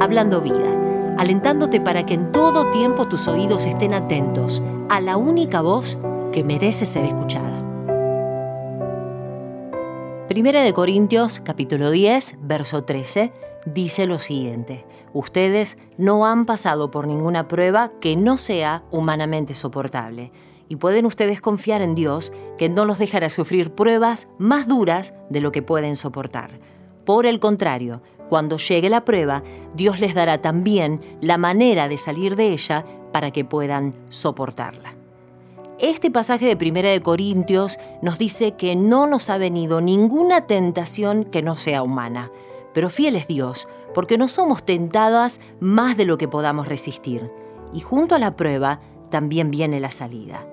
Hablando Vida, alentándote para que en todo tiempo tus oídos estén atentos a la única voz que merece ser escuchada. Primera de Corintios capítulo 10, verso 13, dice lo siguiente, ustedes no han pasado por ninguna prueba que no sea humanamente soportable y pueden ustedes confiar en Dios que no los dejará sufrir pruebas más duras de lo que pueden soportar. Por el contrario, cuando llegue la prueba, Dios les dará también la manera de salir de ella para que puedan soportarla. Este pasaje de Primera de Corintios nos dice que no nos ha venido ninguna tentación que no sea humana, pero fiel es Dios, porque no somos tentadas más de lo que podamos resistir. Y junto a la prueba también viene la salida.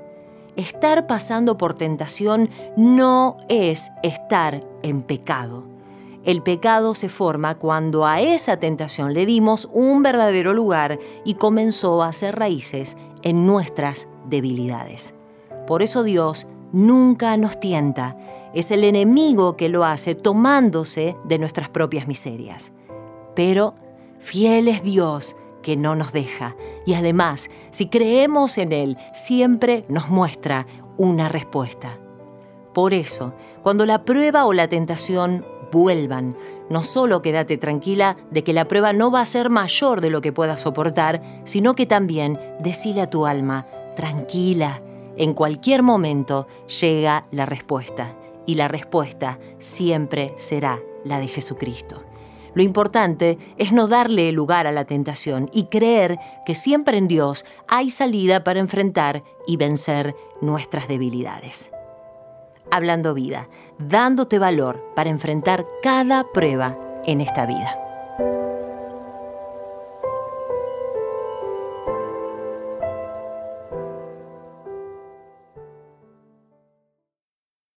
Estar pasando por tentación no es estar en pecado. El pecado se forma cuando a esa tentación le dimos un verdadero lugar y comenzó a hacer raíces en nuestras debilidades. Por eso Dios nunca nos tienta. Es el enemigo que lo hace tomándose de nuestras propias miserias. Pero fiel es Dios que no nos deja. Y además, si creemos en Él, siempre nos muestra una respuesta. Por eso, cuando la prueba o la tentación vuelvan, no solo quédate tranquila de que la prueba no va a ser mayor de lo que puedas soportar, sino que también decile a tu alma, tranquila, en cualquier momento llega la respuesta y la respuesta siempre será la de Jesucristo. Lo importante es no darle lugar a la tentación y creer que siempre en Dios hay salida para enfrentar y vencer nuestras debilidades. Hablando vida, dándote valor para enfrentar cada prueba en esta vida.